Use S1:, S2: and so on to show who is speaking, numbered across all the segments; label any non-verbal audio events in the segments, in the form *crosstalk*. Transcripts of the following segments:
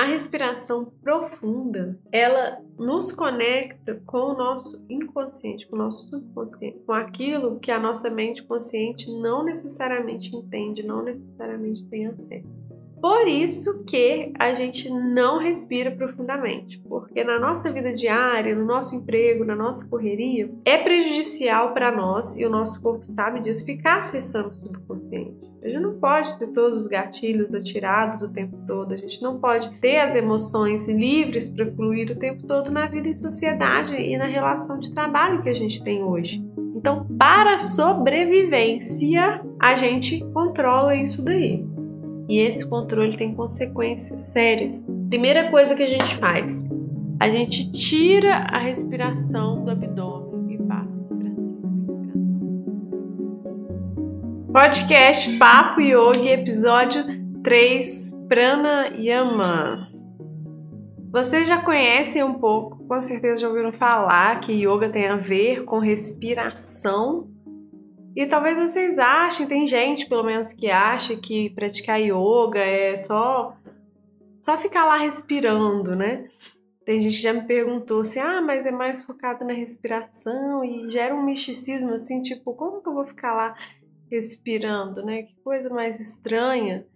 S1: A respiração profunda, ela nos conecta com o nosso inconsciente, com o nosso subconsciente, com aquilo que a nossa mente consciente não necessariamente entende, não necessariamente tem acesso. Por isso que a gente não respira profundamente, porque na nossa vida diária, no nosso emprego, na nossa correria, é prejudicial para nós e o nosso corpo sabe disso ficar acessando o subconsciente. A gente não pode ter todos os gatilhos atirados o tempo todo, a gente não pode ter as emoções livres para fluir o tempo todo na vida em sociedade e na relação de trabalho que a gente tem hoje. Então, para sobrevivência, a gente controla isso daí. E esse controle tem consequências sérias. Primeira coisa que a gente faz, a gente tira a respiração do abdômen e passa para cima. Podcast Papo Yogi, episódio 3, Prana Yama. Vocês já conhecem um pouco, com certeza já ouviram falar que yoga tem a ver com respiração e talvez vocês achem, tem gente pelo menos que acha que praticar yoga é só só ficar lá respirando, né? Tem gente que já me perguntou assim: "Ah, mas é mais focado na respiração e gera um misticismo assim, tipo, como que eu vou ficar lá respirando, né? Que coisa mais estranha".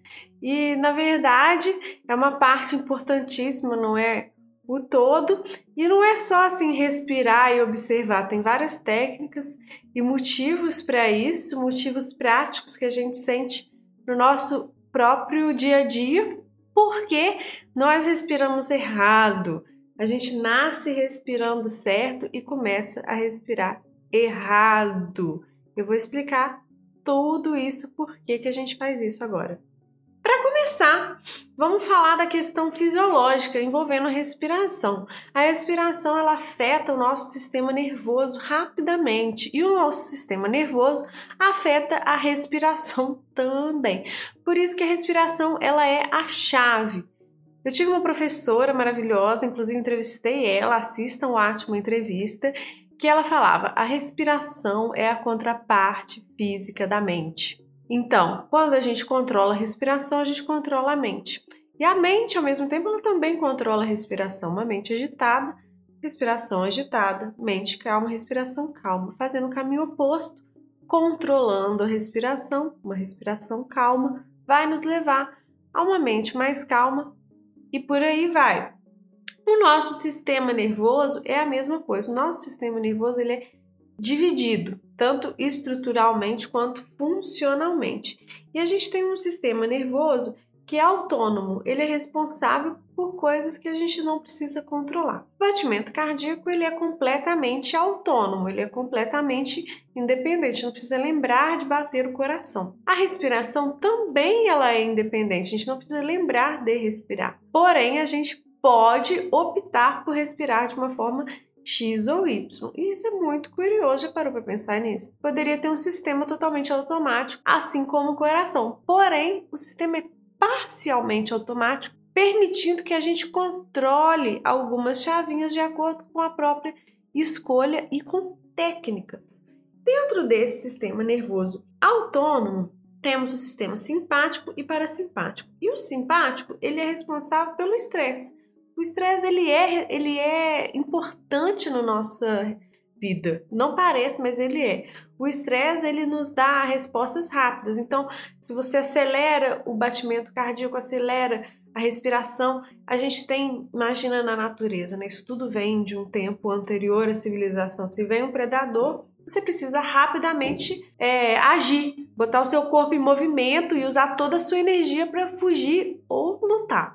S1: E na verdade, é uma parte importantíssima, não é? O todo. E não é só assim respirar e observar, tem várias técnicas e motivos para isso, motivos práticos que a gente sente no nosso próprio dia a dia, porque nós respiramos errado. A gente nasce respirando certo e começa a respirar errado. Eu vou explicar tudo isso, por que, que a gente faz isso agora. Para começar, vamos falar da questão fisiológica envolvendo a respiração. A respiração ela afeta o nosso sistema nervoso rapidamente e o nosso sistema nervoso afeta a respiração *laughs* também. Por isso que a respiração ela é a chave. Eu tive uma professora maravilhosa, inclusive entrevistei ela, assistam o Atma Entrevista, que ela falava: a respiração é a contraparte física da mente. Então, quando a gente controla a respiração, a gente controla a mente. E a mente, ao mesmo tempo, ela também controla a respiração. Uma mente agitada, respiração agitada, mente calma, respiração calma, fazendo o caminho oposto, controlando a respiração, uma respiração calma, vai nos levar a uma mente mais calma e por aí vai. O nosso sistema nervoso é a mesma coisa. O nosso sistema nervoso ele é dividido, tanto estruturalmente quanto funcionalmente. E a gente tem um sistema nervoso que é autônomo, ele é responsável por coisas que a gente não precisa controlar. O batimento cardíaco ele é completamente autônomo, ele é completamente independente, não precisa lembrar de bater o coração. A respiração também ela é independente, a gente não precisa lembrar de respirar. Porém, a gente pode optar por respirar de uma forma X ou Y. E isso é muito curioso, já parou para pensar nisso? Poderia ter um sistema totalmente automático, assim como o coração. Porém, o sistema é parcialmente automático, permitindo que a gente controle algumas chavinhas de acordo com a própria escolha e com técnicas. Dentro desse sistema nervoso autônomo, temos o sistema simpático e parasimpático. E o simpático, ele é responsável pelo estresse. O estresse ele é, ele é importante na nossa vida. Não parece, mas ele é. O estresse ele nos dá respostas rápidas. Então, se você acelera o batimento cardíaco, acelera a respiração, a gente tem, imagina na natureza, né? Isso tudo vem de um tempo anterior à civilização. Se vem um predador, você precisa rapidamente é, agir, botar o seu corpo em movimento e usar toda a sua energia para fugir ou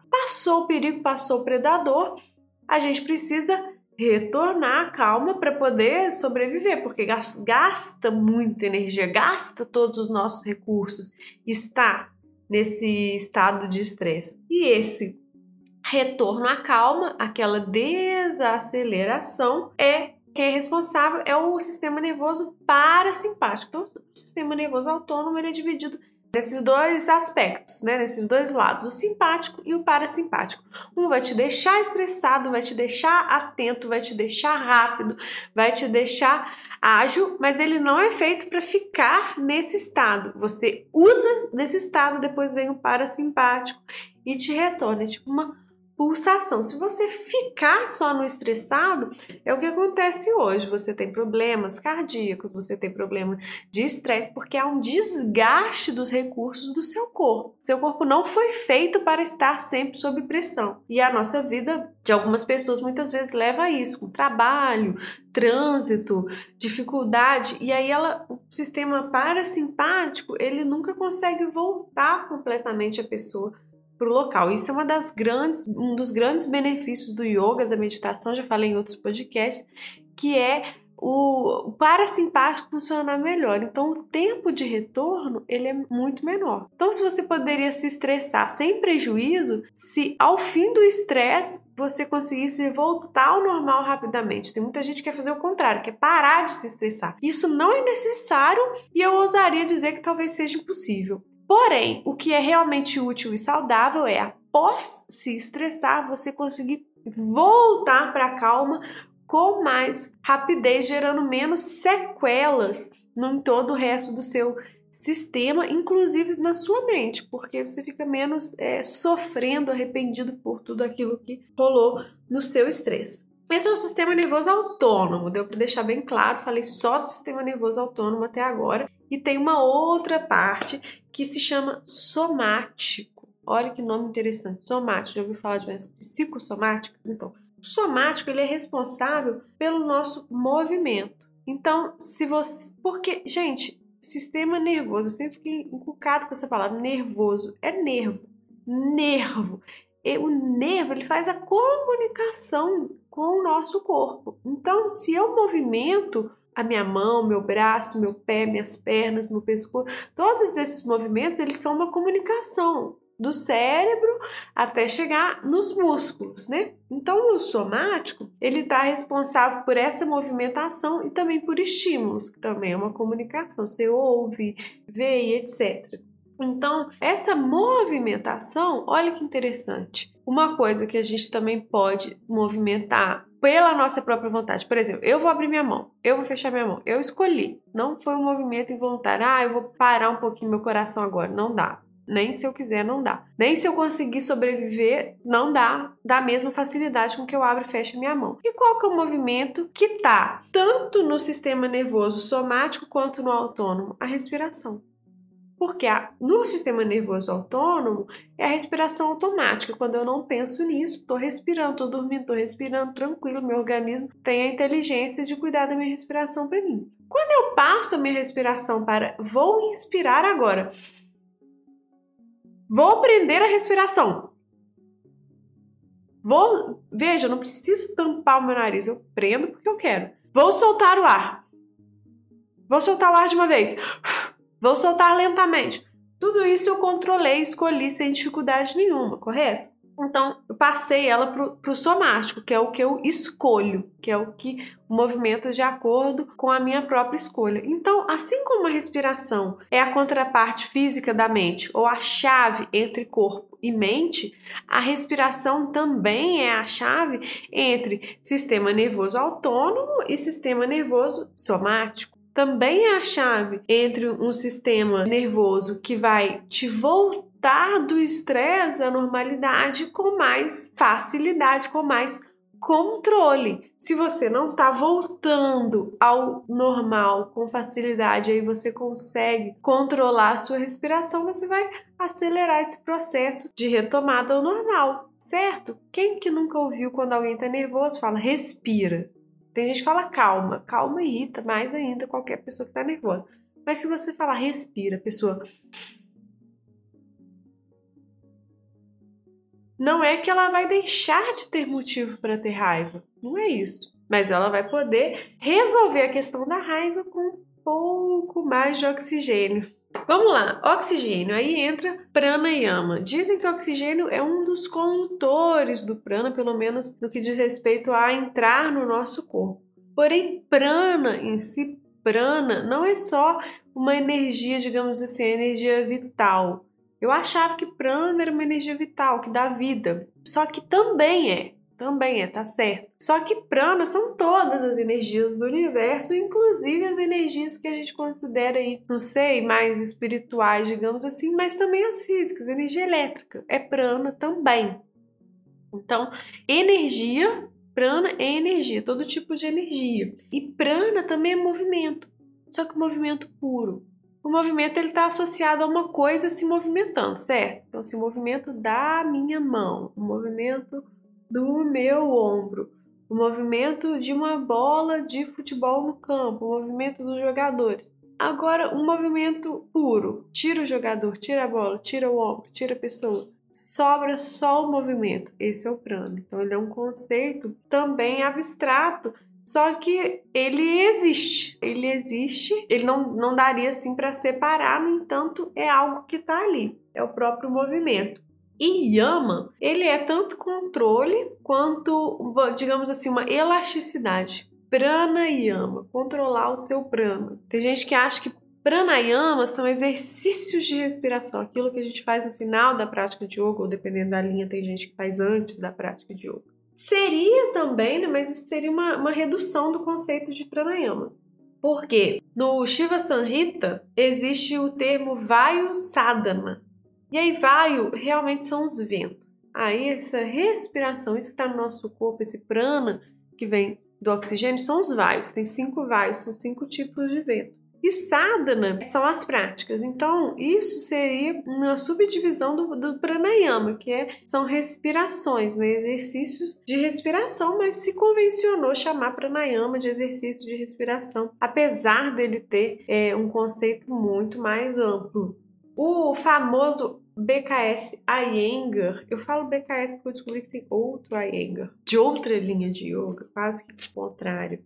S1: Passou o perigo, passou o predador, a gente precisa retornar à calma para poder sobreviver, porque gasta muita energia, gasta todos os nossos recursos, está nesse estado de estresse. E esse retorno à calma, aquela desaceleração, é quem é responsável é o sistema nervoso parasimpático. Então, o sistema nervoso autônomo ele é dividido nesses dois aspectos, né? nesses dois lados, o simpático e o parasimpático. Um vai te deixar estressado, vai te deixar atento, vai te deixar rápido, vai te deixar ágil, mas ele não é feito para ficar nesse estado. Você usa nesse estado, depois vem o parasimpático e te retorna, é tipo uma pulsação. Se você ficar só no estressado, é o que acontece hoje. Você tem problemas cardíacos, você tem problema de estresse, porque há um desgaste dos recursos do seu corpo. Seu corpo não foi feito para estar sempre sob pressão. E a nossa vida de algumas pessoas muitas vezes leva a isso, com trabalho, trânsito, dificuldade, e aí ela, o sistema parasimpático, ele nunca consegue voltar completamente a pessoa para o local. Isso é uma das grandes, um dos grandes benefícios do yoga, da meditação, já falei em outros podcasts, que é o parasimpático funcionar melhor. Então, o tempo de retorno ele é muito menor. Então, se você poderia se estressar sem prejuízo, se ao fim do estresse você conseguisse voltar ao normal rapidamente. Tem muita gente que quer fazer o contrário, quer parar de se estressar. Isso não é necessário e eu ousaria dizer que talvez seja impossível. Porém, o que é realmente útil e saudável é, após se estressar, você conseguir voltar para a calma com mais rapidez, gerando menos sequelas em todo o resto do seu sistema, inclusive na sua mente, porque você fica menos é, sofrendo, arrependido por tudo aquilo que rolou no seu estresse. Esse é o sistema nervoso autônomo, deu para deixar bem claro, falei só do sistema nervoso autônomo até agora. E tem uma outra parte que se chama somático. Olha que nome interessante, somático. Já ouviu falar de doenças psicossomáticas? Então, o somático ele é responsável pelo nosso movimento. Então, se você. Porque, gente, sistema nervoso, eu sempre fiquei encucado com essa palavra, nervoso. É nervo. Nervo. E o nervo ele faz a comunicação com o nosso corpo. Então, se eu movimento a minha mão, meu braço, meu pé, minhas pernas, meu pescoço, todos esses movimentos, eles são uma comunicação do cérebro até chegar nos músculos, né? Então, o somático, ele está responsável por essa movimentação e também por estímulos, que também é uma comunicação. Você ouve, vê e etc. Então, essa movimentação, olha que interessante. Uma coisa que a gente também pode movimentar pela nossa própria vontade. Por exemplo, eu vou abrir minha mão, eu vou fechar minha mão. Eu escolhi. Não foi um movimento involuntário. Ah, eu vou parar um pouquinho meu coração agora. Não dá. Nem se eu quiser, não dá. Nem se eu conseguir sobreviver, não dá da mesma facilidade com que eu abro e fecho minha mão. E qual que é o movimento que tá tanto no sistema nervoso somático quanto no autônomo? A respiração. Porque a, no sistema nervoso autônomo é a respiração automática. Quando eu não penso nisso, estou respirando, estou dormindo, estou respirando tranquilo, meu organismo tem a inteligência de cuidar da minha respiração para mim. Quando eu passo a minha respiração para vou inspirar agora, vou prender a respiração. Vou, veja, não preciso tampar o meu nariz, eu prendo porque eu quero. Vou soltar o ar. Vou soltar o ar de uma vez. Vou soltar lentamente. Tudo isso eu controlei, escolhi sem dificuldade nenhuma, correto? Então, eu passei ela para o somático, que é o que eu escolho, que é o que o movimento de acordo com a minha própria escolha. Então, assim como a respiração é a contraparte física da mente, ou a chave entre corpo e mente, a respiração também é a chave entre sistema nervoso autônomo e sistema nervoso somático também é a chave entre um sistema nervoso que vai te voltar do estresse à normalidade com mais facilidade, com mais controle. Se você não está voltando ao normal com facilidade, aí você consegue controlar a sua respiração, você vai acelerar esse processo de retomada ao normal, certo? Quem que nunca ouviu quando alguém está nervoso fala respira? Tem gente que fala calma, calma irrita mais ainda qualquer pessoa que está nervosa. Mas se você falar respira, pessoa. Não é que ela vai deixar de ter motivo para ter raiva. Não é isso. Mas ela vai poder resolver a questão da raiva com um pouco mais de oxigênio. Vamos lá, oxigênio. Aí entra prana e ama. Dizem que o oxigênio é um dos condutores do prana, pelo menos no que diz respeito a entrar no nosso corpo. Porém, prana em si, prana, não é só uma energia, digamos assim, energia vital. Eu achava que prana era uma energia vital, que dá vida. Só que também é. Também é, tá certo. Só que prana são todas as energias do universo, inclusive as energias que a gente considera aí, não sei, mais espirituais, digamos assim, mas também as físicas, energia elétrica. É prana também. Então, energia, prana é energia, todo tipo de energia. E prana também é movimento, só que movimento puro. O movimento ele está associado a uma coisa se movimentando, certo? Então, se movimento da minha mão, o movimento do meu ombro, o movimento de uma bola de futebol no campo, o movimento dos jogadores. Agora, um movimento puro, tira o jogador, tira a bola, tira o ombro, tira a pessoa sobra só o movimento. Esse é o prana. Então, ele é um conceito também abstrato, só que ele existe. Ele existe, ele não, não daria assim para separar, no entanto, é algo que está ali. É o próprio movimento. E Yama, ele é tanto controle quanto, digamos assim, uma elasticidade. Prana Yama, controlar o seu prana. Tem gente que acha que Pranayama são exercícios de respiração, aquilo que a gente faz no final da prática de yoga, ou dependendo da linha, tem gente que faz antes da prática de yoga. Seria também, né, mas isso seria uma, uma redução do conceito de pranayama. Porque no Shiva Sanhita existe o termo Vayu Sadhana. E aí, Vayu realmente são os ventos. Aí, essa respiração, isso que está no nosso corpo, esse prana que vem do oxigênio, são os vaios. Tem cinco vaios, são cinco tipos de vento. E sadhana são as práticas. Então, isso seria uma subdivisão do, do pranayama, que é, são respirações, né? exercícios de respiração, mas se convencionou chamar pranayama de exercício de respiração, apesar dele ter é, um conceito muito mais amplo. O famoso BKS Iyengar, eu falo BKS porque eu descobri que tem outro Iyengar, de outra linha de yoga, quase que o contrário.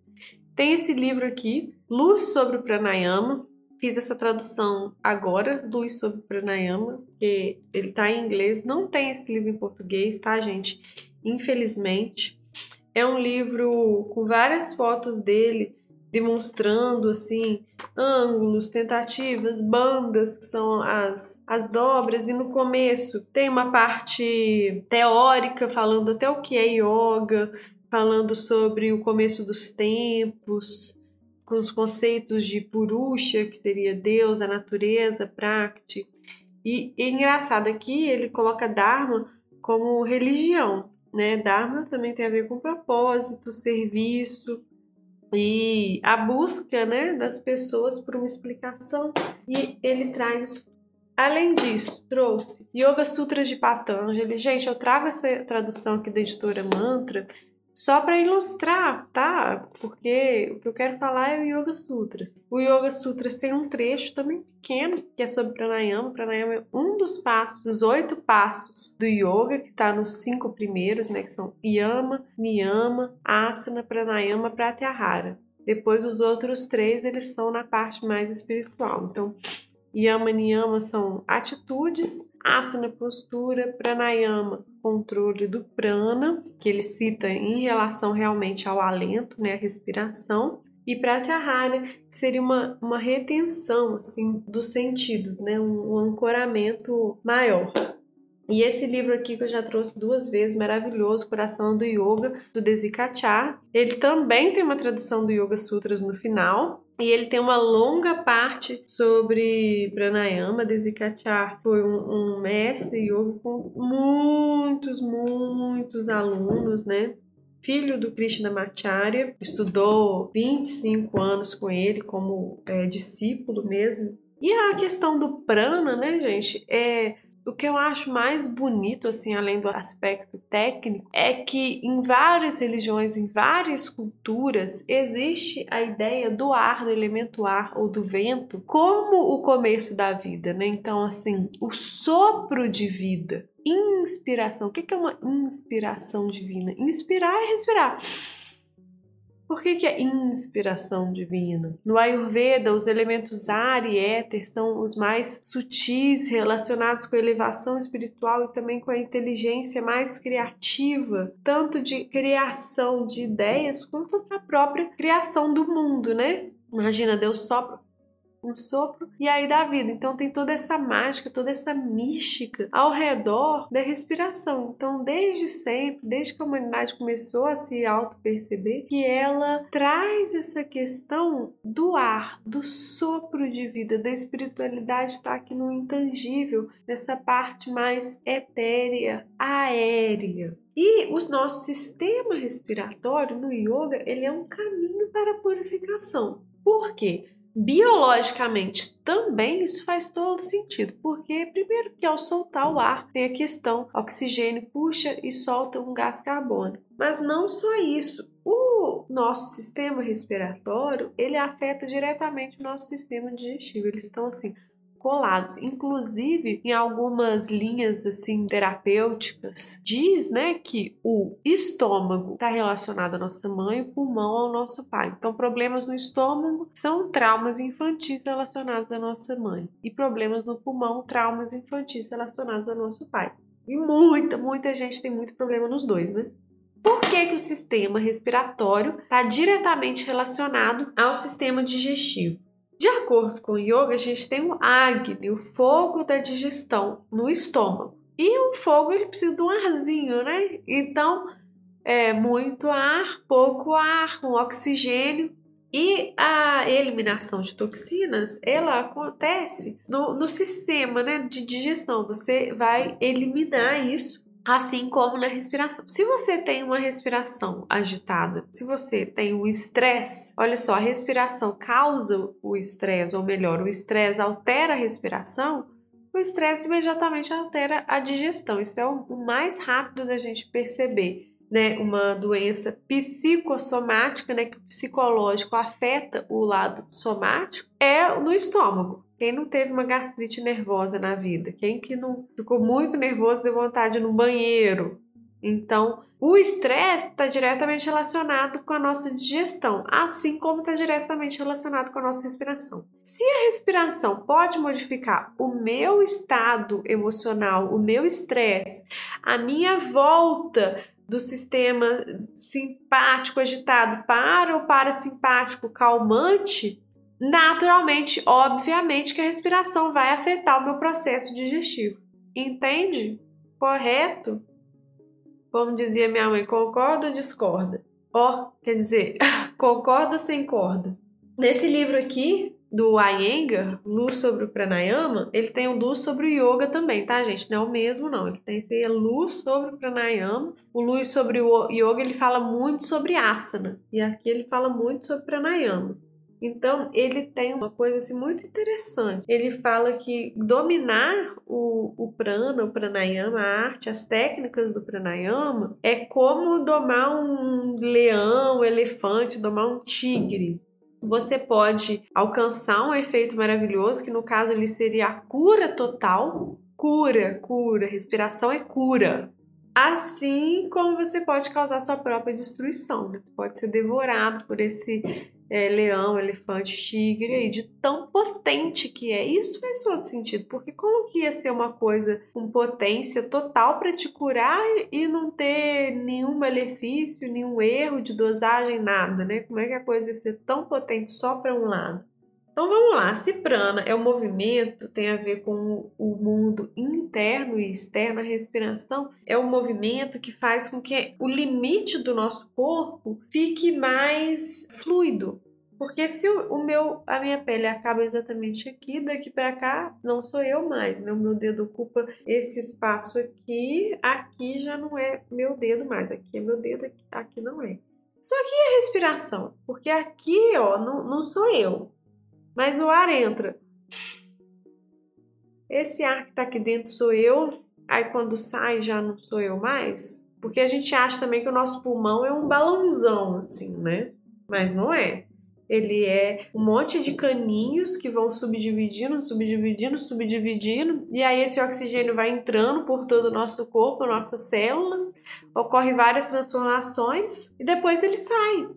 S1: Tem esse livro aqui, Luz sobre o Pranayama. Fiz essa tradução agora, Luz sobre o Pranayama, porque ele tá em inglês. Não tem esse livro em português, tá, gente? Infelizmente. É um livro com várias fotos dele demonstrando assim ângulos, tentativas, bandas que são as, as dobras e no começo tem uma parte teórica falando até o que é yoga, falando sobre o começo dos tempos, com os conceitos de Purusha, que seria Deus, a natureza, Prakti. E, e engraçado aqui, ele coloca Dharma como religião, né? Dharma também tem a ver com propósito, serviço e a busca, né, das pessoas por uma explicação. E ele traz Além disso, trouxe Yoga Sutras de Patanjali. Gente, eu trago essa tradução aqui da editora Mantra só para ilustrar, tá? Porque o que eu quero falar é o Yoga Sutras. O Yoga Sutras tem um trecho também pequeno que é sobre pranayama. Pranayama é um dos passos, dos oito passos do yoga, que está nos cinco primeiros, né? Que são Yama, Niyama, Asana, Pranayama, Pratyahara. Depois os outros três eles estão na parte mais espiritual. Então, Yama Niyama são atitudes, asana postura, pranayama controle do prana, que ele cita em relação realmente ao alento, né, a respiração, e pratyahara, que seria uma, uma retenção assim dos sentidos, né, um, um ancoramento maior. E esse livro aqui que eu já trouxe duas vezes, maravilhoso, Coração do Yoga, do Desikachar. Ele também tem uma tradução do Yoga Sutras no final. E ele tem uma longa parte sobre pranayama. Desikachar foi um, um mestre yoga com muitos, muitos alunos, né? filho do Krishnamacharya, estudou 25 anos com ele como é, discípulo mesmo. E a questão do prana, né, gente, é o que eu acho mais bonito, assim, além do aspecto técnico, é que em várias religiões, em várias culturas, existe a ideia do ar, do elemento ar ou do vento, como o começo da vida, né? Então, assim, o sopro de vida, inspiração. O que é uma inspiração divina? Inspirar é respirar. Por que, que é inspiração divina? No Ayurveda, os elementos ar e éter são os mais sutis, relacionados com a elevação espiritual e também com a inteligência mais criativa, tanto de criação de ideias quanto a própria criação do mundo, né? Imagina, Deus sopra um sopro e aí dá vida. Então tem toda essa mágica, toda essa mística ao redor da respiração. Então, desde sempre, desde que a humanidade começou a se auto-perceber, que ela traz essa questão do ar, do sopro de vida, da espiritualidade está aqui no intangível, nessa parte mais etérea, aérea. E o nosso sistema respiratório no yoga, ele é um caminho para a purificação. Por quê? Biologicamente também isso faz todo sentido, porque primeiro que ao soltar o ar tem a questão oxigênio puxa e solta um gás carbônico. Mas não só isso, o nosso sistema respiratório, ele afeta diretamente o nosso sistema digestivo. Eles estão assim colados. Inclusive, em algumas linhas assim terapêuticas, diz, né, que o estômago está relacionado à nossa mãe, o pulmão ao nosso pai. Então, problemas no estômago são traumas infantis relacionados à nossa mãe e problemas no pulmão, traumas infantis relacionados ao nosso pai. E muita, muita gente tem muito problema nos dois, né? Por que, que o sistema respiratório está diretamente relacionado ao sistema digestivo? De acordo com o yoga, a gente tem o Agni, o fogo da digestão no estômago. E o fogo ele precisa de um arzinho, né? Então, é muito ar, pouco ar, um oxigênio. E a eliminação de toxinas, ela acontece no, no sistema né, de digestão. Você vai eliminar isso assim como na respiração. Se você tem uma respiração agitada, se você tem o estresse, olha só, a respiração causa o estresse, ou melhor, o estresse altera a respiração, o estresse imediatamente altera a digestão. Isso é o mais rápido da gente perceber. Né, uma doença psicossomática, né, que o psicológico afeta o lado somático, é no estômago. Quem não teve uma gastrite nervosa na vida? Quem que não ficou muito nervoso deu vontade no banheiro? Então, o estresse está diretamente relacionado com a nossa digestão, assim como está diretamente relacionado com a nossa respiração. Se a respiração pode modificar o meu estado emocional, o meu estresse, a minha volta do sistema simpático agitado para o parasimpático calmante, naturalmente, obviamente, que a respiração vai afetar o meu processo digestivo. Entende? Correto? Como dizia minha mãe, concorda ou discorda? Ó, oh, quer dizer, *laughs* concorda ou sem corda? Nesse livro aqui, do Iyengar, Luz sobre o Pranayama, ele tem um Luz sobre o Yoga também, tá, gente? Não é o mesmo, não. Ele tem esse Luz sobre o Pranayama. O Luz sobre o Yoga, ele fala muito sobre asana. E aqui ele fala muito sobre Pranayama. Então, ele tem uma coisa assim, muito interessante. Ele fala que dominar o, o prana, o pranayama, a arte, as técnicas do pranayama, é como domar um leão, um elefante, domar um tigre você pode alcançar um efeito maravilhoso, que no caso ele seria a cura total. Cura, cura, respiração é cura. Assim como você pode causar sua própria destruição, você pode ser devorado por esse é, leão, elefante, tigre, aí, de tão potente que é. Isso faz todo sentido, porque como que ia ser uma coisa com potência total para te curar e não ter nenhum malefício, nenhum erro de dosagem, nada, né? Como é que a coisa ia ser tão potente só para um lado? Então vamos lá, se prana é um movimento, tem a ver com o mundo interno e externo, a respiração é um movimento que faz com que o limite do nosso corpo fique mais fluido. Porque se o, meu, a minha pele acaba exatamente aqui, daqui para cá não sou eu mais, né? O meu dedo ocupa esse espaço aqui, aqui já não é meu dedo mais, aqui é meu dedo, aqui não é. Só que a respiração? Porque aqui, ó, não, não sou eu. Mas o ar entra. Esse ar que está aqui dentro sou eu, aí quando sai já não sou eu mais. Porque a gente acha também que o nosso pulmão é um balãozão, assim, né? Mas não é. Ele é um monte de caninhos que vão subdividindo, subdividindo, subdividindo, e aí esse oxigênio vai entrando por todo o nosso corpo, nossas células, ocorre várias transformações e depois ele sai.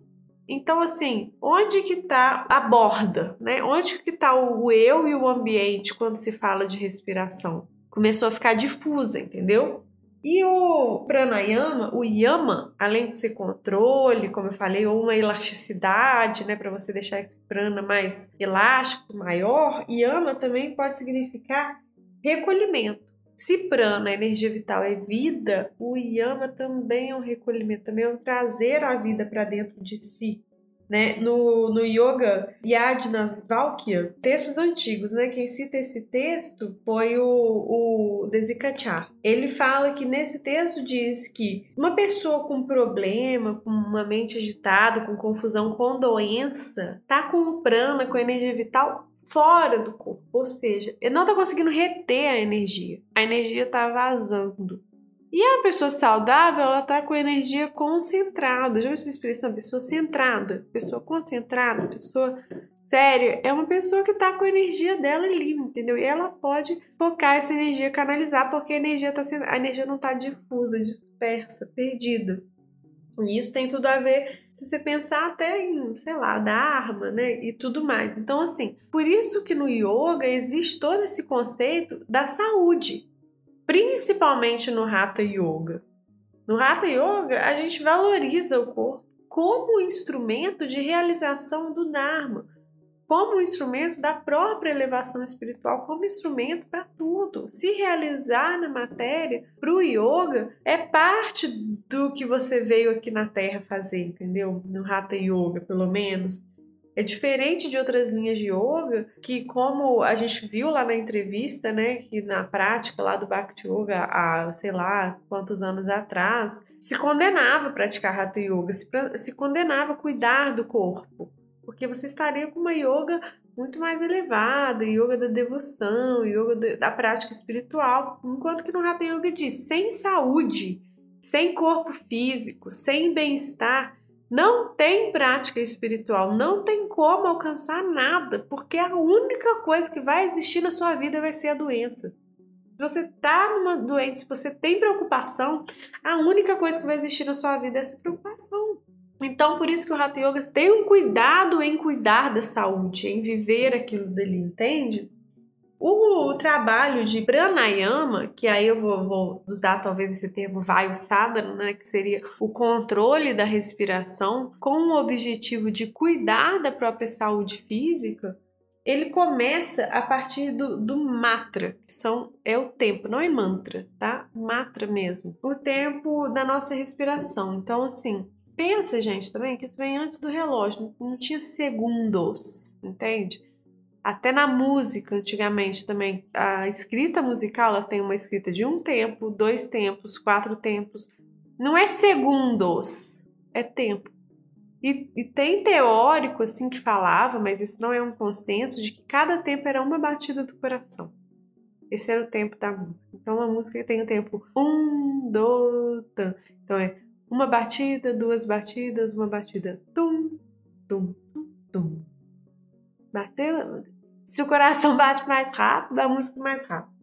S1: Então, assim, onde que está a borda, né? Onde que está o eu e o ambiente quando se fala de respiração? Começou a ficar difusa, entendeu? E o pranayama, o yama, além de ser controle, como eu falei, ou uma elasticidade, né, para você deixar esse prana mais elástico, maior, yama também pode significar recolhimento. Se prana, energia vital, é vida, o yama também é um recolhimento, também é um trazer a vida para dentro de si né? No, no Yoga Yajna Valkya, textos antigos, né? Quem cita esse texto foi o, o Desikachar. Ele fala que nesse texto diz que uma pessoa com problema, com uma mente agitada, com confusão, com doença, tá com o prana, com energia vital fora do corpo, ou seja, ele não tá conseguindo reter a energia. A energia tá vazando. E a pessoa saudável, ela tá com energia concentrada. Já essa expressão? Pessoa centrada, pessoa concentrada, pessoa séria. É uma pessoa que tá com a energia dela ali, entendeu? E ela pode focar essa energia, canalizar, porque a energia, tá sendo, a energia não tá difusa, dispersa, perdida. E isso tem tudo a ver se você pensar até em, sei lá, Dharma, né? E tudo mais. Então, assim, por isso que no yoga existe todo esse conceito da saúde principalmente no Hatha Yoga. No Hatha Yoga, a gente valoriza o corpo como instrumento de realização do Dharma, como instrumento da própria elevação espiritual, como instrumento para tudo. Se realizar na matéria para o yoga é parte do que você veio aqui na Terra fazer, entendeu? No Hatha Yoga, pelo menos. É diferente de outras linhas de yoga, que como a gente viu lá na entrevista, né, que na prática lá do Bhakti Yoga, há sei lá quantos anos atrás, se condenava a praticar Hatha Yoga, se, se condenava a cuidar do corpo, porque você estaria com uma yoga muito mais elevada, yoga da devoção, yoga da prática espiritual, enquanto que no Hatha Yoga diz, sem saúde, sem corpo físico, sem bem-estar, não tem prática espiritual, não tem como alcançar nada, porque a única coisa que vai existir na sua vida vai ser a doença. Se você está numa doente, se você tem preocupação, a única coisa que vai existir na sua vida é essa preocupação. Então, por isso que o Hatha Yoga tem um cuidado em cuidar da saúde, em viver aquilo dali, entende? O trabalho de pranayama, que aí eu vou, vou usar talvez esse termo vayu sadhana, né, que seria o controle da respiração, com o objetivo de cuidar da própria saúde física, ele começa a partir do, do matra, que são, é o tempo, não é mantra, tá? Matra mesmo. O tempo da nossa respiração. Então, assim, pensa, gente, também que isso vem antes do relógio, não tinha segundos, entende? Até na música, antigamente também, a escrita musical ela tem uma escrita de um tempo, dois tempos, quatro tempos. Não é segundos, é tempo. E, e, tem teórico assim que falava, mas isso não é um consenso, de que cada tempo era uma batida do coração. Esse era o tempo da música. Então a música tem o tempo um, dois, tan. Então é uma batida, duas batidas, uma batida, tum, tum, tum, tum. Bateu, se o coração *laughs* bate mais rápido, a música mais rápido.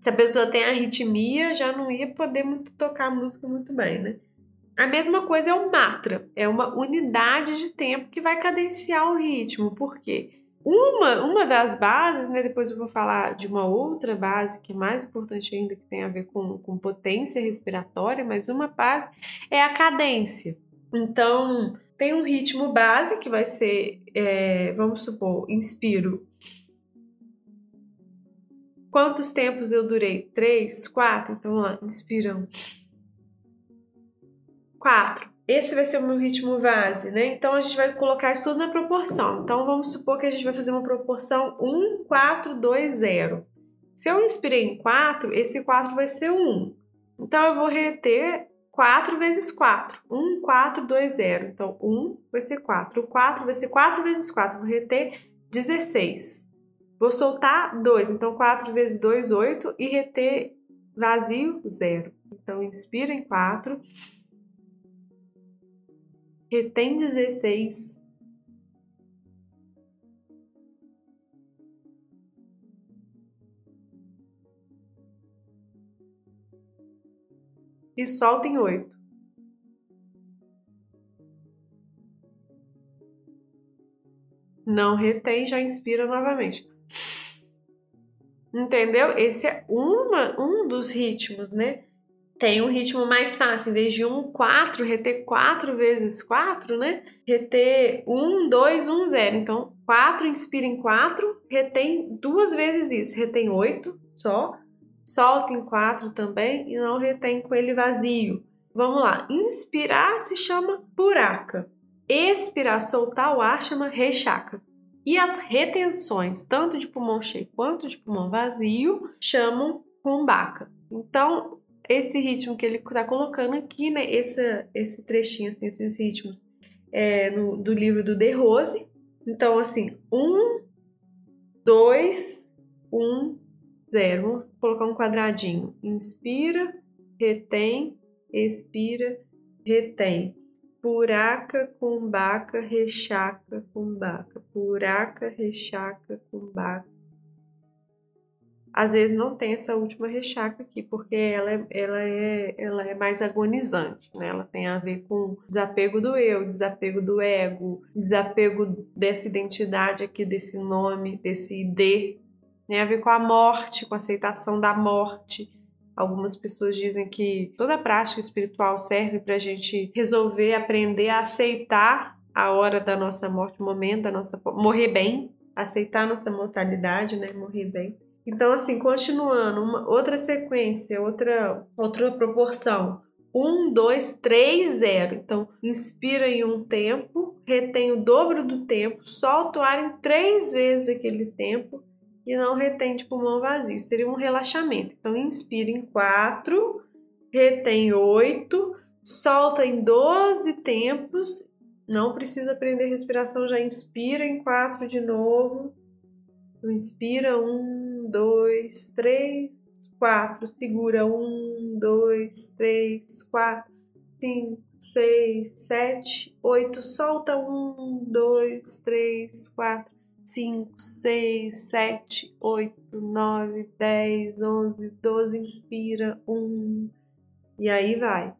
S1: Se a pessoa tem arritmia, já não ia poder muito tocar a música muito bem, né? A mesma coisa é o matra, é uma unidade de tempo que vai cadenciar o ritmo, porque uma, uma das bases, né, depois eu vou falar de uma outra base que é mais importante ainda, que tem a ver com, com potência respiratória, mas uma base é a cadência. Então, tem um ritmo base que vai ser, é, vamos supor, inspiro Quantos tempos eu durei? Três? Quatro? Então vamos lá, inspirão. Quatro. Esse vai ser o meu ritmo base, né? Então a gente vai colocar isso tudo na proporção. Então vamos supor que a gente vai fazer uma proporção 1, 4, 2, 0. Se eu inspirei em 4, esse 4 vai ser 1. Então eu vou reter 4 vezes 4. 1, 4, 2, 0. Então 1 vai ser 4. O 4 vai ser 4 vezes 4. Vou reter 16. Vou soltar 2, então 4 vezes 2, 8 e reter vazio, 0. Então inspira em 4, retém 16. E solta em 8. Não retém, já inspira novamente. Entendeu? Esse é uma, um dos ritmos, né? Tem um ritmo mais fácil. Em vez de um, quatro, reter quatro vezes quatro, né? Reter um, dois, um, zero. Então, quatro, inspira em quatro, retém duas vezes isso. Retém oito só. Solta em quatro também e não retém com ele vazio. Vamos lá. Inspirar se chama buraca. Expirar, soltar o ar chama rechaca. E as retenções, tanto de pulmão cheio quanto de pulmão vazio, chamam rumbaca. Então, esse ritmo que ele está colocando aqui, né, esse, esse trechinho, assim, esses ritmos é, no, do livro do De Rose. Então, assim, um, dois, um, zero. Vamos colocar um quadradinho. Inspira, retém, expira, retém. Puraca, cumbaca, rechaca, cumbaca. Puraca, rechaca, cumbaca. Às vezes não tem essa última rechaca aqui, porque ela é, ela é, ela é mais agonizante, né? Ela tem a ver com desapego do eu, desapego do ego, desapego dessa identidade aqui, desse nome, desse ID. Tem a ver com a morte, com a aceitação da morte Algumas pessoas dizem que toda prática espiritual serve para a gente resolver, aprender a aceitar a hora da nossa morte, o momento da nossa morrer bem, aceitar nossa mortalidade, né, morrer bem. Então, assim, continuando, uma outra sequência, outra outra proporção. Um, dois, três, zero. Então, inspira em um tempo, retém o dobro do tempo, solta o ar em três vezes aquele tempo e não retém de pulmão vazio. Seria um relaxamento. Então, inspira em 4, retém 8, solta em 12 tempos. Não precisa aprender respiração, já inspira em 4 de novo. Inspira 1, 2, 3, 4. Segura 1, 2, 3, 4, 5, 6, 7, 8. Solta 1, 2, 3, 4. 5, 6, 7, 8, 9, 10, 11, 12, inspira, 1, e aí vai.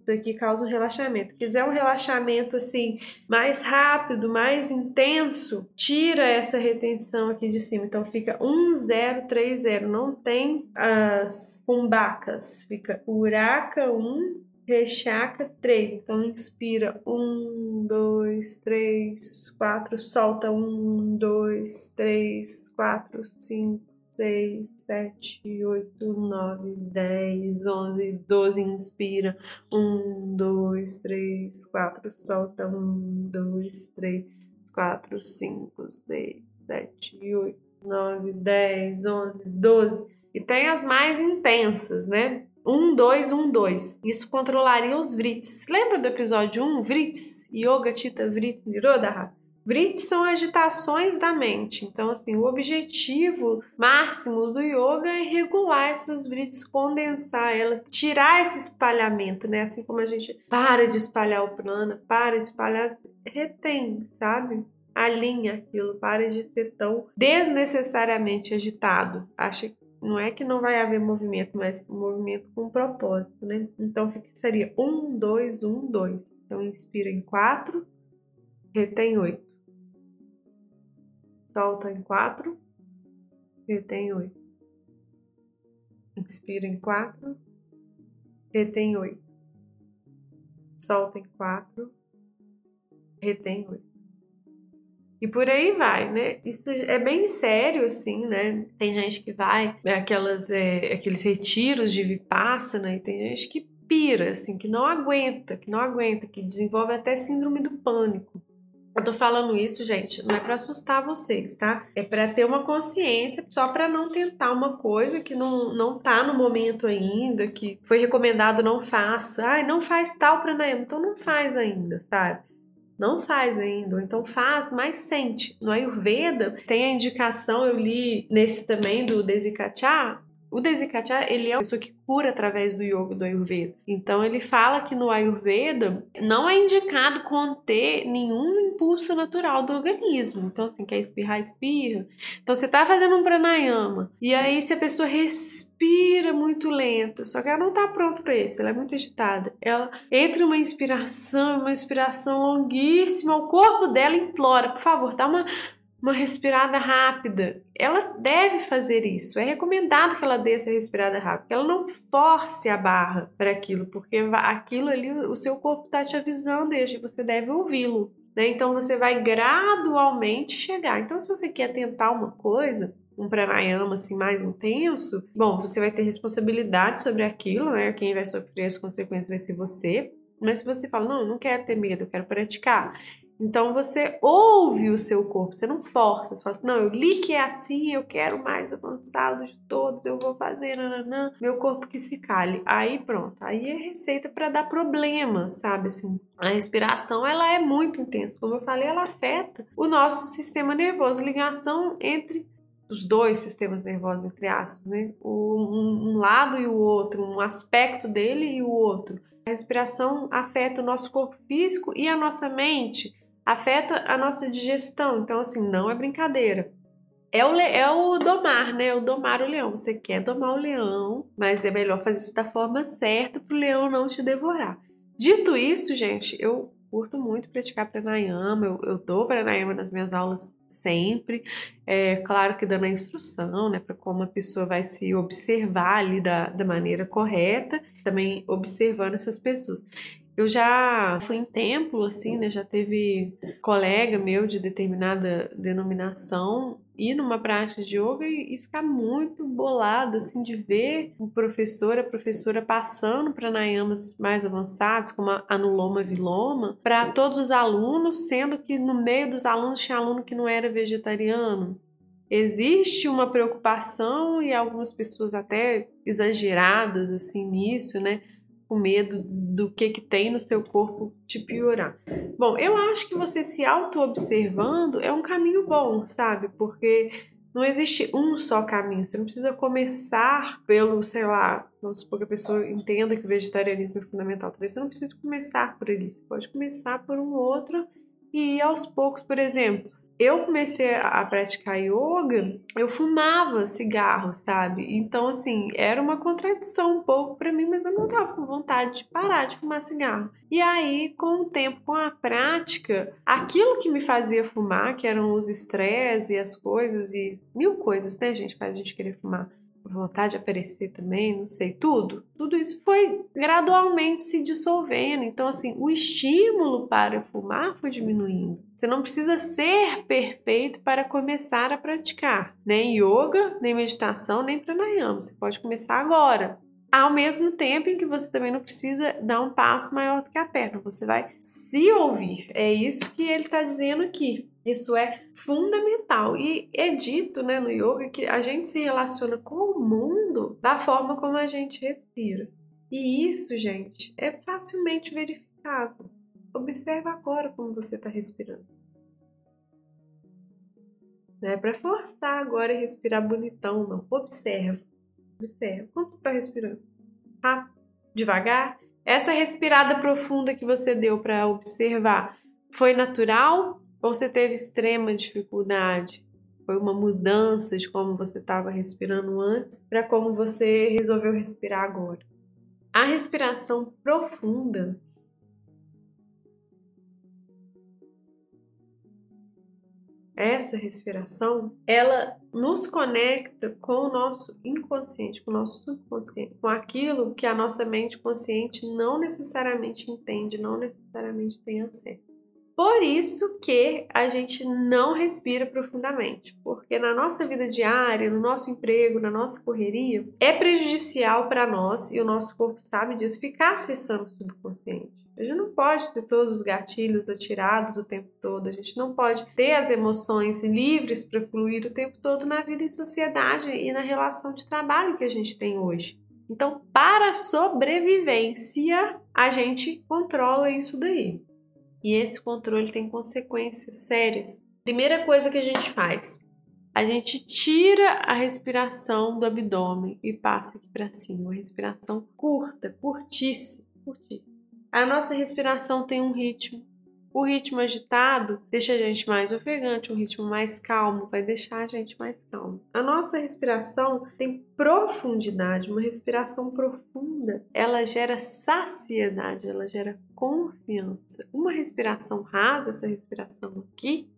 S1: Isso aqui causa um relaxamento. Quiser um relaxamento assim mais rápido, mais intenso, tira essa retenção aqui de cima. Então fica 1, 0, 3, 0. Não tem as pumbacas. Fica uraca 1, rechaca 3. Então, inspira 1, 2, 3, 4, solta 1, 2, 3, 4, 5, 6, 7, 8, 9, 10, 11, 12. Inspira 1, 2, 3, 4, solta 1, 2, 3, 4, 5, 6, 7, 8, 9, 10, 11, 12. E tem as mais intensas, né? 1, 2, 1, 2. Isso controlaria os vrits. Lembra do episódio 1? Vrits, Yoga Tita Vrit Nirodha? Vrits são agitações da mente. Então, assim, o objetivo máximo do yoga é regular essas vrits, condensar elas, tirar esse espalhamento, né? Assim como a gente para de espalhar o prana, para de espalhar, retém, sabe? Alinha aquilo, para de ser tão desnecessariamente agitado. Acha não é que não vai haver movimento, mas movimento com propósito, né? Então seria um, dois, um, dois. Então inspira em quatro, retém oito. Solta em quatro, retém oito. Inspira em quatro, retém oito. Solta em quatro, retém oito. E por aí vai, né? Isso é bem sério, assim, né? Tem gente que vai, né, aquelas, é, aqueles retiros de vipassana, e tem gente que pira, assim, que não aguenta, que não aguenta, que desenvolve até síndrome do pânico. Eu tô falando isso, gente, não é para assustar vocês, tá? É para ter uma consciência, só para não tentar uma coisa que não, não tá no momento ainda, que foi recomendado não faça. Ai, não faz tal pranayama, então não faz ainda, sabe? não faz ainda, então faz, mas sente. No Ayurveda tem a indicação, eu li nesse também do Desikachar, o Desikachar, ele é uma pessoa que cura através do yoga do Ayurveda. Então ele fala que no Ayurveda não é indicado conter nenhum impulso natural do organismo. Então assim, quer espirrar, espirra. Então você tá fazendo um pranayama e aí se a pessoa respira muito lenta, só que ela não tá pronta para isso, ela é muito agitada. Ela entre uma inspiração uma inspiração longuíssima, o corpo dela implora, por favor, dá uma uma respirada rápida. Ela deve fazer isso. É recomendado que ela dê essa respirada rápida, que ela não force a barra para aquilo, porque aquilo ali o seu corpo está te avisando e você deve ouvi-lo. Né? Então você vai gradualmente chegar. Então, se você quer tentar uma coisa, um pranayama assim mais intenso, bom, você vai ter responsabilidade sobre aquilo, né? Quem vai sofrer as consequências vai ser você. Mas se você fala, não, não quero ter medo, eu quero praticar. Então você ouve o seu corpo, você não força, você fala assim, não, eu li que é assim, eu quero mais avançado de todos, eu vou fazer, nananã, meu corpo que se cale. Aí pronto, aí é receita para dar problema, sabe assim. A respiração, ela é muito intensa, como eu falei, ela afeta o nosso sistema nervoso, ligação entre os dois sistemas nervosos, entre aspas, né? um, um lado e o outro, um aspecto dele e o outro. A respiração afeta o nosso corpo físico e a nossa mente afeta a nossa digestão. Então, assim, não é brincadeira. É o, é o domar, né? O domar o leão. Você quer domar o leão, mas é melhor fazer isso da forma certa para o leão não te devorar. Dito isso, gente, eu curto muito praticar pranayama, eu, eu dou pranayama nas minhas aulas sempre, é claro que dando a instrução, né, para como a pessoa vai se observar ali da, da maneira correta, também observando essas pessoas. Eu já fui em templo, assim, né? Já teve colega meu de determinada denominação ir numa prática de yoga e, e ficar muito bolado, assim, de ver o professor, a professora passando pranayamas mais avançados, como a Anuloma Viloma, para todos os alunos, sendo que no meio dos alunos tinha aluno que não era vegetariano. Existe uma preocupação e algumas pessoas até exageradas assim nisso, né? Com medo do que, que tem no seu corpo te piorar. Bom, eu acho que você se auto-observando é um caminho bom, sabe? Porque não existe um só caminho. Você não precisa começar pelo, sei lá, vamos supor que a pessoa entenda que o vegetarianismo é fundamental. Talvez você não precise começar por ele. Você pode começar por um outro e ir aos poucos, por exemplo eu comecei a praticar yoga, eu fumava cigarro, sabe? Então, assim, era uma contradição um pouco para mim, mas eu não tava com vontade de parar de fumar cigarro. E aí, com o tempo, com a prática, aquilo que me fazia fumar, que eram os estresses e as coisas e mil coisas, né, gente, faz a gente querer fumar vontade de aparecer também, não sei, tudo. Tudo isso foi gradualmente se dissolvendo. Então, assim, o estímulo para fumar foi diminuindo. Você não precisa ser perfeito para começar a praticar, nem yoga, nem meditação, nem pranayama. Você pode começar agora. Ao mesmo tempo em que você também não precisa dar um passo maior do que a perna, você vai se ouvir. É isso que ele está dizendo aqui. Isso é fundamental e é dito né, no yoga que a gente se relaciona com o mundo da forma como a gente respira. E isso, gente, é facilmente verificável. Observa agora como você está respirando. Não é para forçar agora e respirar bonitão, não. Observa. Observa. Como você está respirando? Rápido, devagar. Essa respirada profunda que você deu para observar foi natural você teve extrema dificuldade? Foi uma mudança de como você estava respirando antes para como você resolveu respirar agora. A respiração profunda essa respiração, ela nos conecta com o nosso inconsciente, com o nosso subconsciente, com aquilo que a nossa mente consciente não necessariamente entende, não necessariamente tem acesso. Por isso que a gente não respira profundamente, porque na nossa vida diária, no nosso emprego, na nossa correria, é prejudicial para nós e o nosso corpo sabe disso ficar acessando o subconsciente. A gente não pode ter todos os gatilhos atirados o tempo todo, a gente não pode ter as emoções livres para fluir o tempo todo na vida em sociedade e na relação de trabalho que a gente tem hoje. Então, para sobrevivência, a gente controla isso daí. E esse controle tem consequências sérias. Primeira coisa que a gente faz, a gente tira a respiração do abdômen e passa aqui para cima, uma respiração curta, curtíssima, curtíssima. A nossa respiração tem um ritmo. O ritmo agitado deixa a gente mais ofegante, um ritmo mais calmo vai deixar a gente mais calmo. A nossa respiração tem profundidade, uma respiração profunda, ela gera saciedade, ela gera confiança. Uma respiração rasa, essa respiração aqui,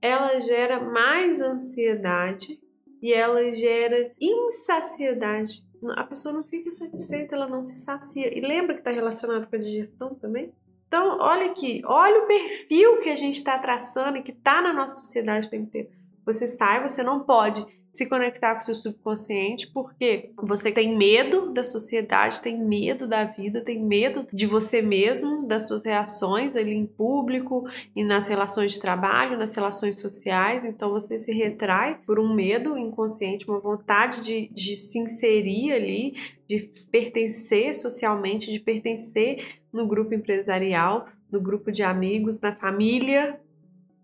S1: ela gera mais ansiedade e ela gera insaciedade. A pessoa não fica satisfeita, ela não se sacia. E lembra que está relacionado com a digestão também? Então, olha aqui, olha o perfil que a gente está traçando e que está na nossa sociedade o tempo inteiro. Você sai, você não pode se conectar com o seu subconsciente, porque você tem medo da sociedade, tem medo da vida, tem medo de você mesmo, das suas reações ali em público e nas relações de trabalho, nas relações sociais. Então você se retrai por um medo inconsciente, uma vontade de, de se inserir ali, de pertencer socialmente, de pertencer no grupo empresarial, no grupo de amigos, na família,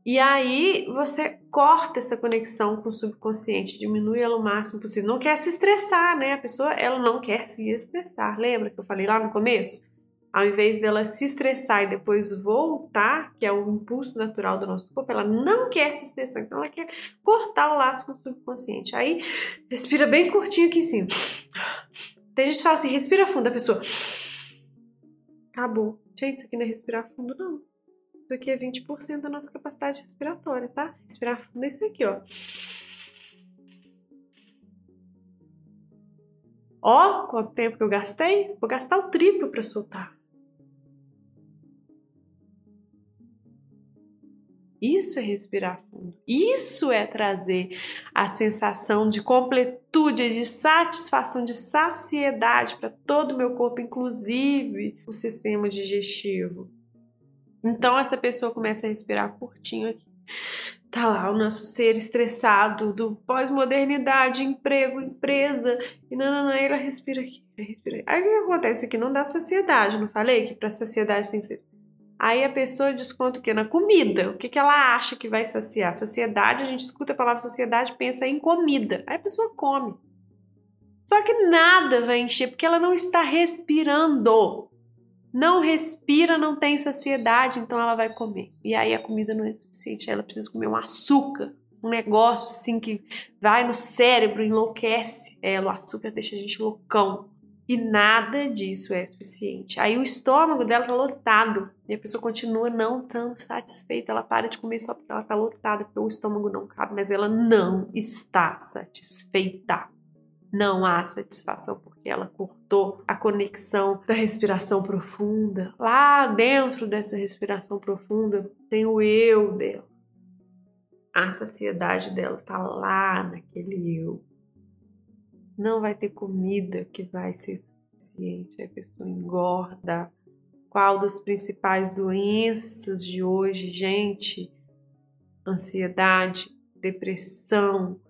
S1: e aí você corta essa conexão com o subconsciente, diminui ela o máximo possível. Não quer se estressar, né? A pessoa ela não quer se estressar. Lembra que eu falei lá no começo? Ao invés dela se estressar e depois voltar, que é o impulso natural do nosso corpo, ela não quer se estressar, então ela quer cortar o laço com o subconsciente. Aí respira bem curtinho aqui em cima. Tem gente que fala assim, respira fundo, a pessoa. Acabou. Gente, isso aqui não é respirar fundo, não. Isso aqui é 20% da nossa capacidade respiratória, tá? Respirar fundo é isso aqui, ó. Ó, quanto tempo que eu gastei? Vou gastar o triplo para soltar. Isso é respirar fundo. Isso é trazer a sensação de completude, de satisfação, de saciedade para todo o meu corpo, inclusive o sistema digestivo. Então essa pessoa começa a respirar curtinho aqui. Tá lá o nosso ser estressado do pós-modernidade, emprego, empresa, e não, ela respira aqui, respira aqui. Aí o que acontece aqui? Não dá saciedade, não falei que para saciedade tem que ser. Aí a pessoa desconta o quê? Na comida. O que, que ela acha que vai saciar? Saciedade, a gente escuta a palavra sociedade, pensa em comida. Aí a pessoa come. Só que nada vai encher porque ela não está respirando não respira, não tem saciedade, então ela vai comer. E aí a comida não é suficiente, ela precisa comer um açúcar, um negócio assim que vai no cérebro, enlouquece ela, o açúcar deixa a gente loucão. E nada disso é suficiente. Aí o estômago dela tá lotado e a pessoa continua não tão satisfeita. Ela para de comer só porque ela tá lotada, porque o estômago não cabe, mas ela não está satisfeita não há satisfação porque ela cortou a conexão da respiração profunda. Lá dentro dessa respiração profunda tem o eu dela. A saciedade dela tá lá naquele eu. Não vai ter comida que vai ser suficiente. A pessoa engorda. Qual dos principais doenças de hoje, gente? Ansiedade, depressão,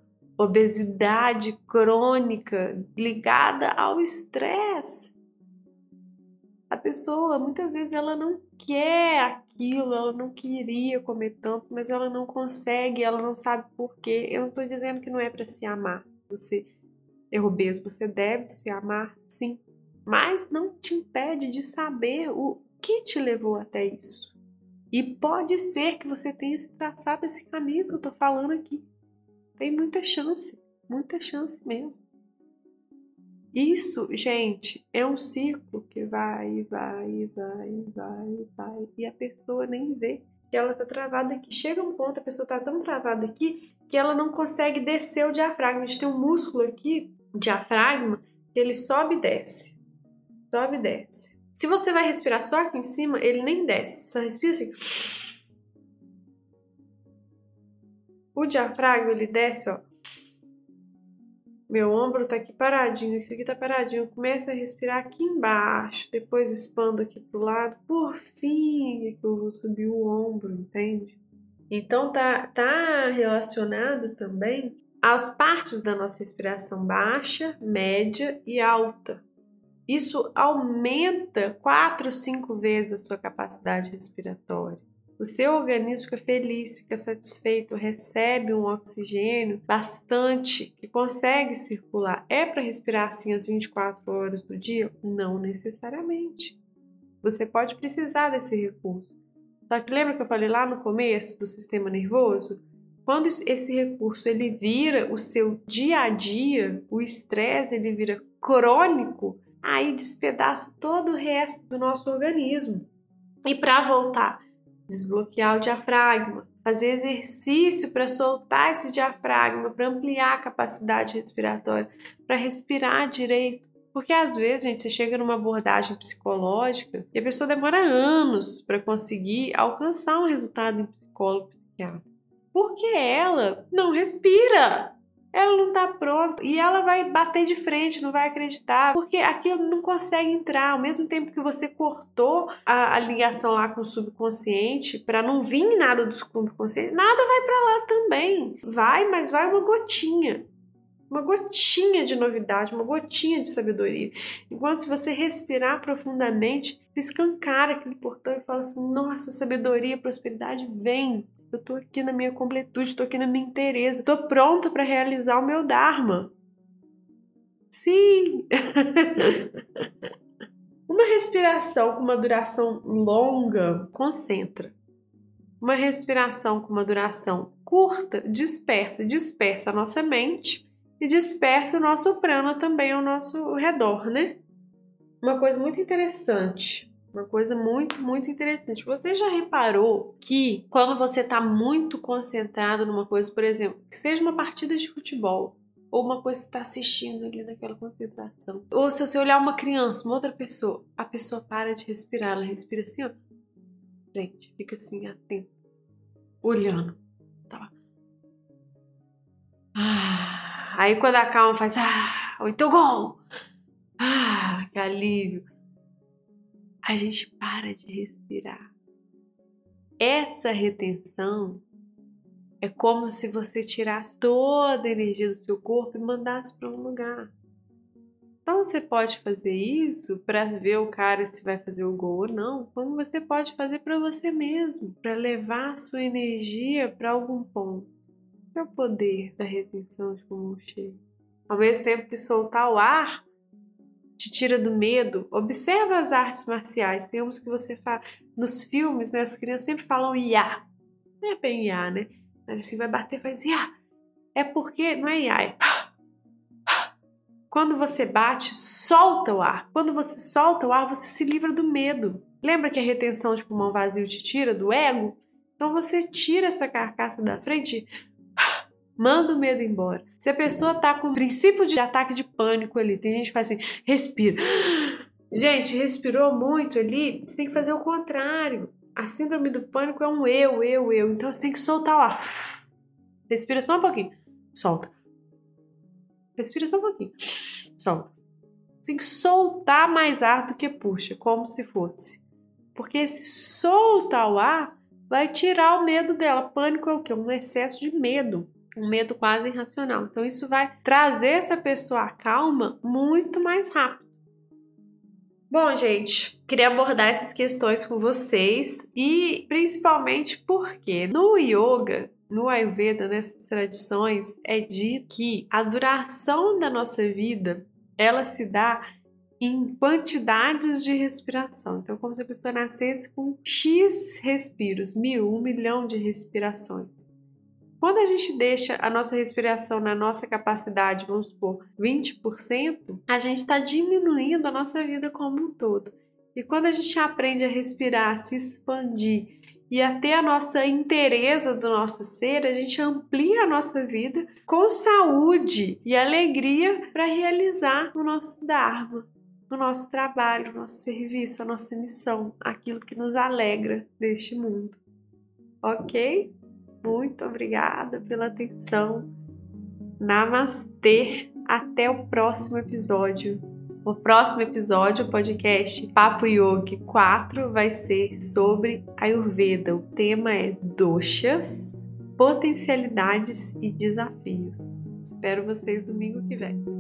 S1: obesidade crônica ligada ao estresse. A pessoa muitas vezes ela não quer aquilo, ela não queria comer tanto, mas ela não consegue, ela não sabe por quê. Eu não estou dizendo que não é para se amar. Você é obeso, você deve se amar, sim, mas não te impede de saber o que te levou até isso. E pode ser que você tenha se traçado esse caminho que eu estou falando aqui. Tem muita chance, muita chance mesmo. Isso, gente, é um ciclo que vai, vai, vai, vai, vai, e a pessoa nem vê que ela tá travada aqui. Chega um ponto, a pessoa tá tão travada aqui que ela não consegue descer o diafragma. A gente tem um músculo aqui, diafragma, que ele sobe e desce. Sobe e desce. Se você vai respirar só aqui em cima, ele nem desce. Só respira assim. O diafragma ele desce, ó. Meu ombro tá aqui paradinho, isso aqui tá paradinho. Começa a respirar aqui embaixo, depois expando aqui pro lado. Por fim, é que eu vou subir o ombro, entende? Então tá, tá relacionado também às partes da nossa respiração baixa, média e alta. Isso aumenta quatro, cinco vezes a sua capacidade respiratória o seu organismo fica feliz, fica satisfeito, recebe um oxigênio bastante que consegue circular. É para respirar assim as 24 horas do dia? Não necessariamente. Você pode precisar desse recurso. Só que lembra que eu falei lá no começo do sistema nervoso? Quando esse recurso ele vira o seu dia a dia, o estresse ele vira crônico, aí despedaça todo o resto do nosso organismo. E para voltar desbloquear o diafragma, fazer exercício para soltar esse diafragma, para ampliar a capacidade respiratória, para respirar direito. Porque às vezes, gente, você chega numa abordagem psicológica e a pessoa demora anos para conseguir alcançar um resultado em psicólogo psiquiatra. Porque ela não respira ela não tá pronta e ela vai bater de frente, não vai acreditar, porque aquilo não consegue entrar. Ao mesmo tempo que você cortou a, a ligação lá com o subconsciente para não vir nada do subconsciente, nada vai para lá também. Vai, mas vai uma gotinha. Uma gotinha de novidade, uma gotinha de sabedoria. Enquanto se você respirar profundamente, se escancara aquele portão e fala assim: nossa, sabedoria, prosperidade vem. Eu tô aqui na minha completude, tô aqui na minha inteireza, tô pronta para realizar o meu Dharma. Sim! *laughs* uma respiração com uma duração longa concentra. Uma respiração com uma duração curta dispersa, dispersa a nossa mente e dispersa o nosso prana também ao nosso redor, né? Uma coisa muito interessante uma coisa muito, muito interessante. Você já reparou que quando você está muito concentrado numa coisa, por exemplo, que seja uma partida de futebol, ou uma coisa que está assistindo ali naquela concentração, ou se você olhar uma criança, uma outra pessoa, a pessoa para de respirar, ela respira assim, ó. Gente, fica assim, atento, olhando. Tá. Ah, aí quando a calma faz, ah, ou então gol! Ah, que alívio a gente para de respirar. Essa retenção é como se você tirasse toda a energia do seu corpo e mandasse para um lugar. Então você pode fazer isso para ver o cara se vai fazer o gol ou não, como você pode fazer para você mesmo, para levar sua energia para algum ponto. Esse é o poder da retenção de cheio. Ao mesmo tempo que soltar o ar, te tira do medo. Observa as artes marciais. Tem uns que você fala nos filmes, né? As crianças sempre falam ia. Não é bem ia, né? Mas assim vai bater, faz ia. É porque não é ia, é quando você bate, solta o ar. Quando você solta o ar, você se livra do medo. Lembra que a retenção de pulmão vazio te tira do ego? Então você tira essa carcaça da frente, Manda o medo embora. Se a pessoa tá com princípio de ataque de pânico ali, tem gente que faz assim, respira. Gente, respirou muito ali, você tem que fazer o contrário. A síndrome do pânico é um eu, eu, eu. Então você tem que soltar ar. Respira só um pouquinho. Solta. Respira só um pouquinho. Solta. Você tem que soltar mais ar do que puxa, como se fosse. Porque esse soltar o ar vai tirar o medo dela. Pânico é o quê? Um excesso de medo um medo quase irracional. Então, isso vai trazer essa pessoa à calma muito mais rápido. Bom, gente, queria abordar essas questões com vocês e principalmente porque no yoga, no Ayurveda, nessas tradições, é dito que a duração da nossa vida ela se dá em quantidades de respiração. Então, como se a pessoa nascesse com X respiros, mil, um milhão de respirações. Quando a gente deixa a nossa respiração na nossa capacidade, vamos supor, 20%, a gente está diminuindo a nossa vida como um todo. E quando a gente aprende a respirar, a se expandir e a ter a nossa inteireza do nosso ser, a gente amplia a nossa vida com saúde e alegria para realizar o nosso Dharma, o nosso trabalho, o nosso serviço, a nossa missão, aquilo que nos alegra deste mundo. Ok? Muito obrigada pela atenção. Namastê. Até o próximo episódio. O próximo episódio, o podcast Papo Yogi 4, vai ser sobre Ayurveda. O tema é doshas, potencialidades e desafios. Espero vocês domingo que vem.